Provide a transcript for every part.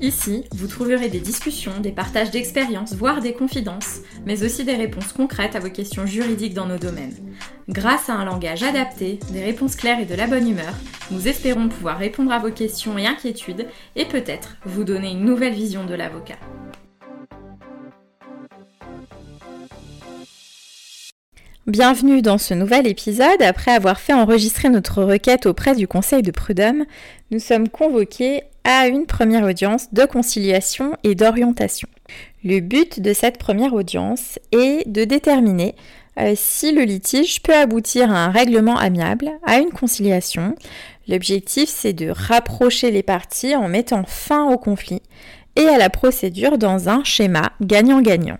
Ici, vous trouverez des discussions, des partages d'expériences, voire des confidences, mais aussi des réponses concrètes à vos questions juridiques dans nos domaines. Grâce à un langage adapté, des réponses claires et de la bonne humeur, nous espérons pouvoir répondre à vos questions et inquiétudes et peut-être vous donner une nouvelle vision de l'avocat. Bienvenue dans ce nouvel épisode. Après avoir fait enregistrer notre requête auprès du Conseil de prud'homme, nous sommes convoqués à une première audience de conciliation et d'orientation. Le but de cette première audience est de déterminer euh, si le litige peut aboutir à un règlement amiable, à une conciliation. L'objectif, c'est de rapprocher les parties en mettant fin au conflit et à la procédure dans un schéma gagnant-gagnant.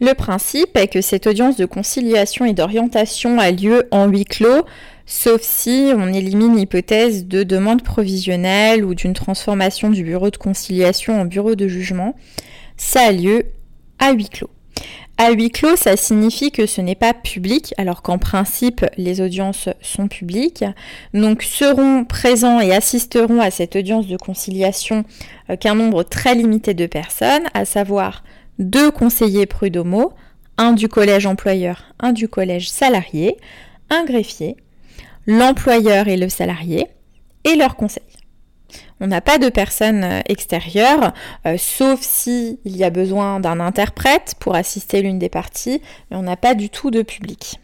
Le principe est que cette audience de conciliation et d'orientation a lieu en huis clos, sauf si on élimine l'hypothèse de demande provisionnelle ou d'une transformation du bureau de conciliation en bureau de jugement. Ça a lieu à huis clos. À huis clos, ça signifie que ce n'est pas public, alors qu'en principe, les audiences sont publiques. Donc seront présents et assisteront à cette audience de conciliation euh, qu'un nombre très limité de personnes, à savoir deux conseillers prud'homaux, un du collège employeur, un du collège salarié, un greffier, l'employeur et le salarié, et leur conseil. On n'a pas de personnes euh, extérieures, euh, sauf s'il y a besoin d'un interprète pour assister l'une des parties, mais on n'a pas du tout de public.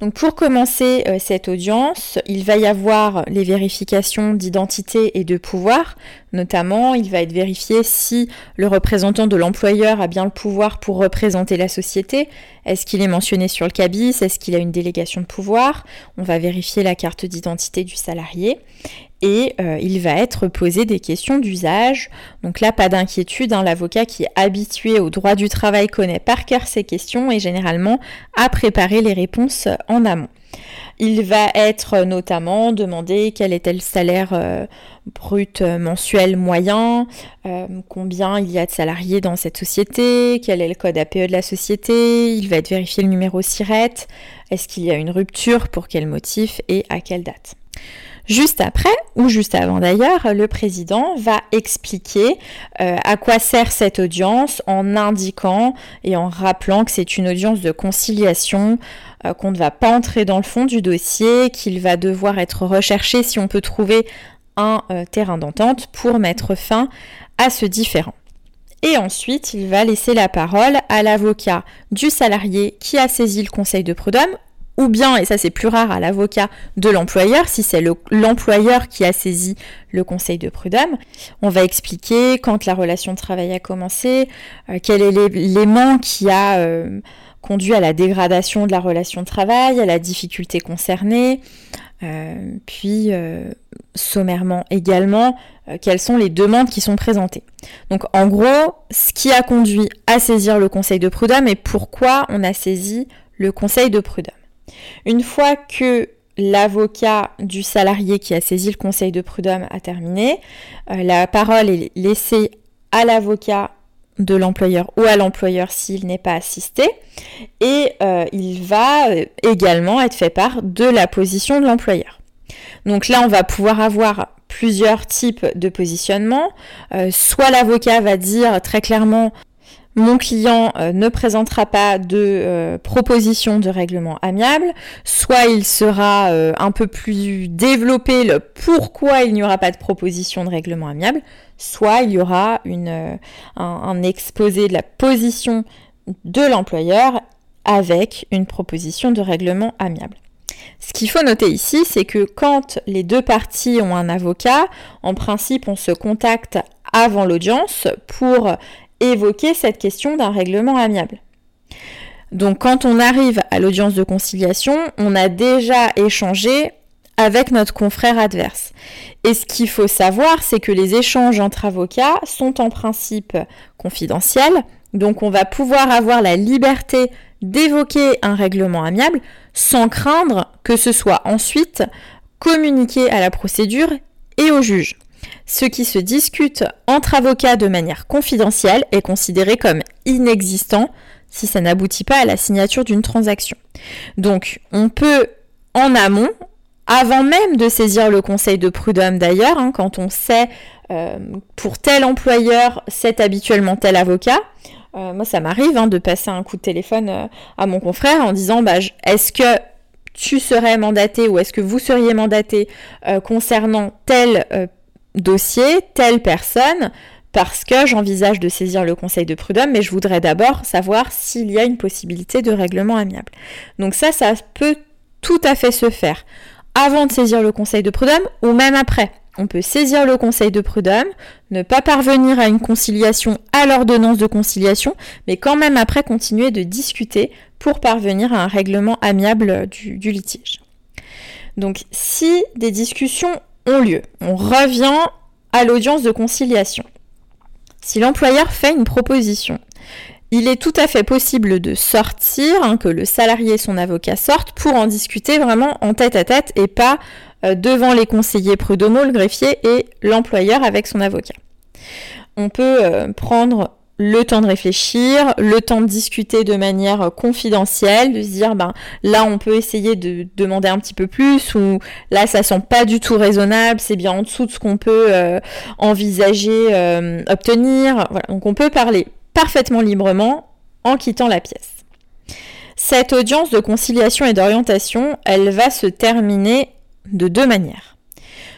Donc pour commencer euh, cette audience, il va y avoir les vérifications d'identité et de pouvoir. Notamment, il va être vérifié si le représentant de l'employeur a bien le pouvoir pour représenter la société. Est-ce qu'il est mentionné sur le cabis? Est-ce qu'il a une délégation de pouvoir? On va vérifier la carte d'identité du salarié et euh, il va être posé des questions d'usage. Donc là, pas d'inquiétude, hein. l'avocat qui est habitué au droit du travail connaît par cœur ces questions et généralement a préparé les réponses en amont. Il va être notamment demandé quel était le salaire euh, brut mensuel moyen, euh, combien il y a de salariés dans cette société, quel est le code APE de la société, il va être vérifié le numéro SIRET, est-ce qu'il y a une rupture, pour quel motif et à quelle date. Juste après, ou juste avant d'ailleurs, le président va expliquer euh, à quoi sert cette audience en indiquant et en rappelant que c'est une audience de conciliation, euh, qu'on ne va pas entrer dans le fond du dossier, qu'il va devoir être recherché si on peut trouver un euh, terrain d'entente pour mettre fin à ce différent. Et ensuite, il va laisser la parole à l'avocat du salarié qui a saisi le conseil de prud'homme ou bien, et ça c'est plus rare, à l'avocat de l'employeur, si c'est l'employeur qui a saisi le conseil de prud'homme. On va expliquer quand la relation de travail a commencé, euh, quel est l'élément qui a euh, conduit à la dégradation de la relation de travail, à la difficulté concernée, euh, puis sommairement également quelles sont les demandes qui sont présentées. Donc en gros, ce qui a conduit à saisir le conseil de prud'homme et pourquoi on a saisi le conseil de prud'homme. Une fois que l'avocat du salarié qui a saisi le conseil de prud'homme a terminé, euh, la parole est laissée à l'avocat de l'employeur ou à l'employeur s'il n'est pas assisté et euh, il va euh, également être fait part de la position de l'employeur. Donc là, on va pouvoir avoir plusieurs types de positionnement. soit l'avocat va dire très clairement mon client euh, ne présentera pas de euh, proposition de règlement amiable, soit il sera euh, un peu plus développé le pourquoi il n'y aura pas de proposition de règlement amiable, soit il y aura un, exposé de la position de l'employeur avec une proposition de règlement amiable. Ce qu'il faut noter ici, c'est que quand les deux parties ont un avocat, en principe, on se contacte avant l'audience pour évoquer cette question d'un règlement amiable. Donc quand on arrive à l'audience de conciliation, on a déjà échangé avec notre confrère adverse. Et ce qu'il faut savoir, c'est que les échanges entre avocats sont en principe confidentiels, donc on va pouvoir avoir la liberté d'évoquer un règlement amiable sans craindre que ce soit ensuite communiqué à la procédure et au juge. Ce qui se discute entre avocats de manière confidentielle est considéré comme inexistant si ça n'aboutit pas à la signature d'une transaction. Donc on peut en amont, avant même de saisir le conseil de prud'homme d'ailleurs, hein, quand on sait euh, pour tel employeur c'est habituellement tel avocat, euh, moi ça m'arrive hein, de passer un coup de téléphone euh, à mon confrère en disant bah, est-ce que tu serais mandaté ou est-ce que vous seriez mandaté concernant tel dossier, telle personne, parce que j'envisage de saisir le conseil de prud'homme, mais je voudrais d'abord savoir s'il y a une possibilité de règlement amiable. Donc ça, ça peut tout à fait se faire avant de saisir le conseil de prud'homme ou même après. On peut saisir le conseil de prud'homme, ne pas parvenir à une conciliation à l'ordonnance de conciliation, mais quand même après continuer de discuter pour parvenir à un règlement amiable du, du litige. Donc si des discussions ont lieu. On revient à l'audience de conciliation. Si l'employeur fait une proposition, il est tout à fait possible de sortir, hein, que le salarié et son avocat sortent pour en discuter vraiment en tête à tête et pas euh, devant les conseillers prud'homaux, le greffier et l'employeur avec son avocat. On peut euh, prendre le temps de réfléchir, le temps de discuter de manière confidentielle, de se dire ben là on peut essayer de demander un petit peu plus ou là ça sent pas du tout raisonnable, c'est bien en dessous de ce qu'on peut euh, envisager euh, obtenir. Donc on peut parler parfaitement librement en quittant la pièce. Cette audience de conciliation et d'orientation, elle va se terminer de deux manières.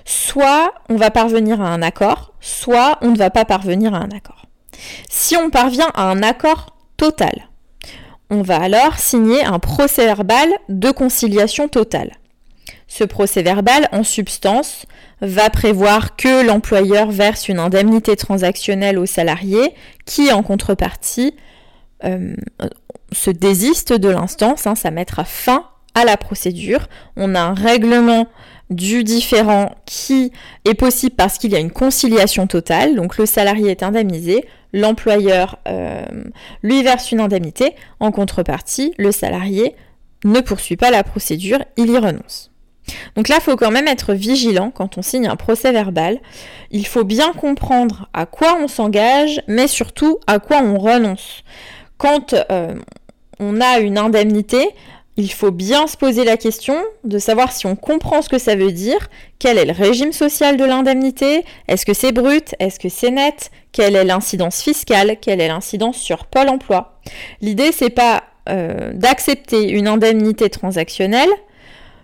Soit on va parvenir à un accord, soit on ne va pas parvenir à un accord. Si on parvient à un accord total, on va alors signer un procès verbal de conciliation totale. Ce procès verbal, en substance, va prévoir que l'employeur verse une indemnité transactionnelle au salarié qui, en contrepartie, euh, se désiste de l'instance. Hein, ça mettra fin à la procédure. On a un règlement du différent qui est possible parce qu'il y a une conciliation totale, donc le salarié est indemnisé, l'employeur euh, lui verse une indemnité, en contrepartie, le salarié ne poursuit pas la procédure, il y renonce. Donc là, il faut quand même être vigilant quand on signe un procès verbal. Il faut bien comprendre à quoi on s'engage, mais surtout à quoi on renonce. Quand euh, on a une indemnité, il faut bien se poser la question de savoir si on comprend ce que ça veut dire, quel est le régime social de l'indemnité, est-ce que c'est brut, est-ce que c'est net, quelle est l'incidence fiscale, quelle est l'incidence sur Pôle emploi? L'idée c'est pas euh, d'accepter une indemnité transactionnelle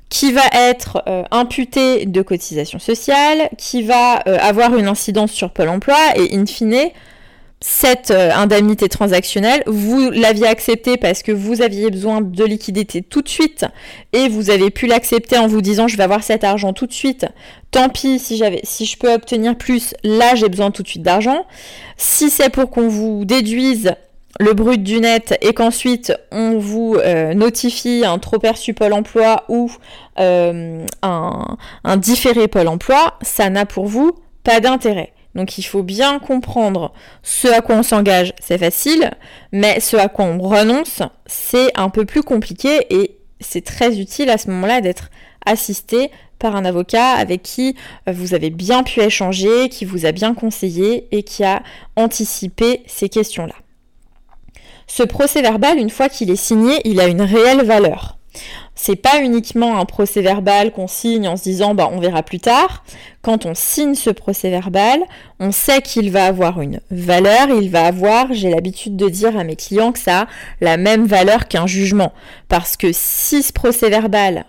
qui va être euh, imputée de cotisation sociale, qui va euh, avoir une incidence sur Pôle emploi et in fine cette euh, indemnité transactionnelle, vous l'aviez acceptée parce que vous aviez besoin de liquidité tout de suite et vous avez pu l'accepter en vous disant je vais avoir cet argent tout de suite. Tant pis si j'avais si je peux obtenir plus, là j'ai besoin tout de suite d'argent. Si c'est pour qu'on vous déduise le brut du net et qu'ensuite on vous euh, notifie un trop perçu Pôle emploi ou euh, un, un différé Pôle emploi, ça n'a pour vous pas d'intérêt. Donc il faut bien comprendre ce à quoi on s'engage, c'est facile, mais ce à quoi on renonce, c'est un peu plus compliqué et c'est très utile à ce moment-là d'être assisté par un avocat avec qui euh, vous avez bien pu échanger, qui vous a bien conseillé et qui a anticipé ces questions-là. Ce procès verbal, une fois qu'il est signé, il a une réelle valeur. C'est pas uniquement un procès verbal qu'on signe en se disant bah on verra plus tard. Quand on signe ce procès verbal, on sait qu'il va avoir une valeur, il va avoir, j'ai l'habitude de dire à mes clients que ça a la même valeur qu'un jugement parce que si ce procès verbal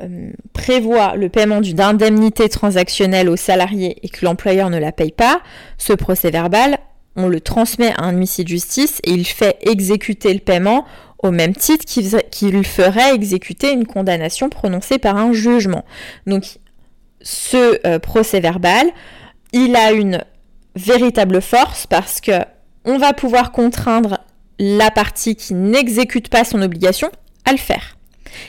euh, prévoit le paiement d'une indemnité transactionnelle au salarié et que l'employeur ne la paye pas, ce procès verbal, on le transmet à un huissier de justice et il fait exécuter le paiement au même titre qu'il ferait exécuter une condamnation prononcée par un jugement. Donc ce euh, procès verbal, il a une véritable force parce que on va pouvoir contraindre la partie qui n'exécute pas son obligation à le faire.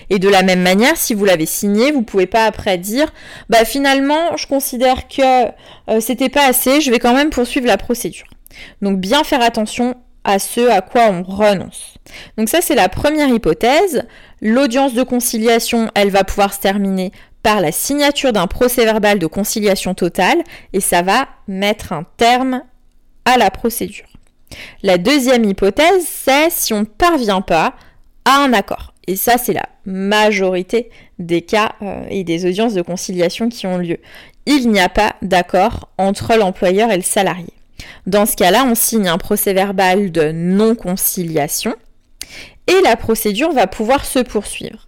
Et de la même manière, si vous l'avez signé, vous pouvez pas après dire bah finalement, je considère que euh, c'était pas assez, je vais quand même poursuivre la procédure. Donc bien faire attention à ce à quoi on renonce. Donc ça c'est la première hypothèse. L'audience de conciliation, elle va pouvoir se terminer par la signature d'un procès verbal de conciliation totale et ça va mettre un terme à la procédure. La deuxième hypothèse, c'est si on ne parvient pas à un accord. Et ça, c'est la majorité des cas euh, et des audiences de conciliation qui ont lieu. Il n'y a pas d'accord entre l'employeur et le salarié. Dans ce cas-là, on signe un procès verbal de non-conciliation et la procédure va pouvoir se poursuivre.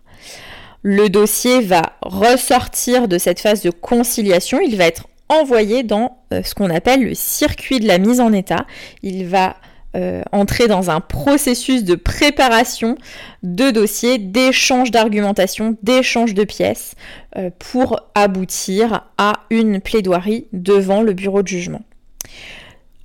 Le dossier va ressortir de cette phase de conciliation, il va être envoyé dans euh, ce qu'on appelle le circuit de la mise en état. Il va euh, entrer dans un processus de préparation de dossiers, d'échange d'argumentation, d'échange de pièces euh, pour aboutir à une plaidoirie devant le bureau de jugement.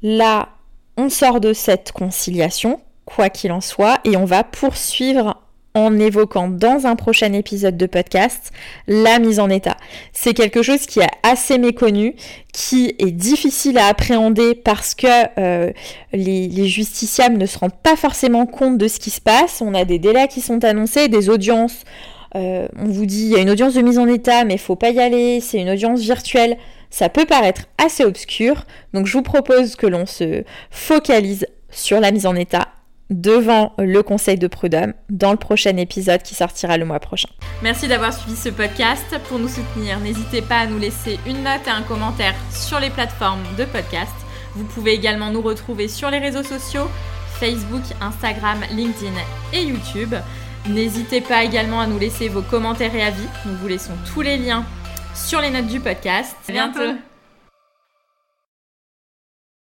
Là, on sort de cette conciliation, quoi qu'il en soit, et on va poursuivre en évoquant dans un prochain épisode de podcast la mise en état. C'est quelque chose qui est assez méconnu, qui est difficile à appréhender parce que euh, les, justiciables ne se rendent pas forcément compte de ce qui se passe. On a des délais qui sont annoncés, des audiences. Euh, on vous dit il y a une audience de mise en état, mais il faut pas y aller, c'est une audience virtuelle. Ça peut paraître assez obscur, donc je vous propose que l'on se focalise sur la mise en état devant le conseil de prud'homme dans le prochain épisode qui sortira le mois prochain. Merci d'avoir suivi ce podcast. Pour nous soutenir, n'hésitez pas à nous laisser une note et un commentaire sur les plateformes de podcast. Vous pouvez également nous retrouver sur les réseaux sociaux Facebook, Instagram, LinkedIn et YouTube. N'hésitez pas également à nous laisser vos commentaires et avis. Nous vous laissons tous les liens sur les notes du podcast. À bientôt.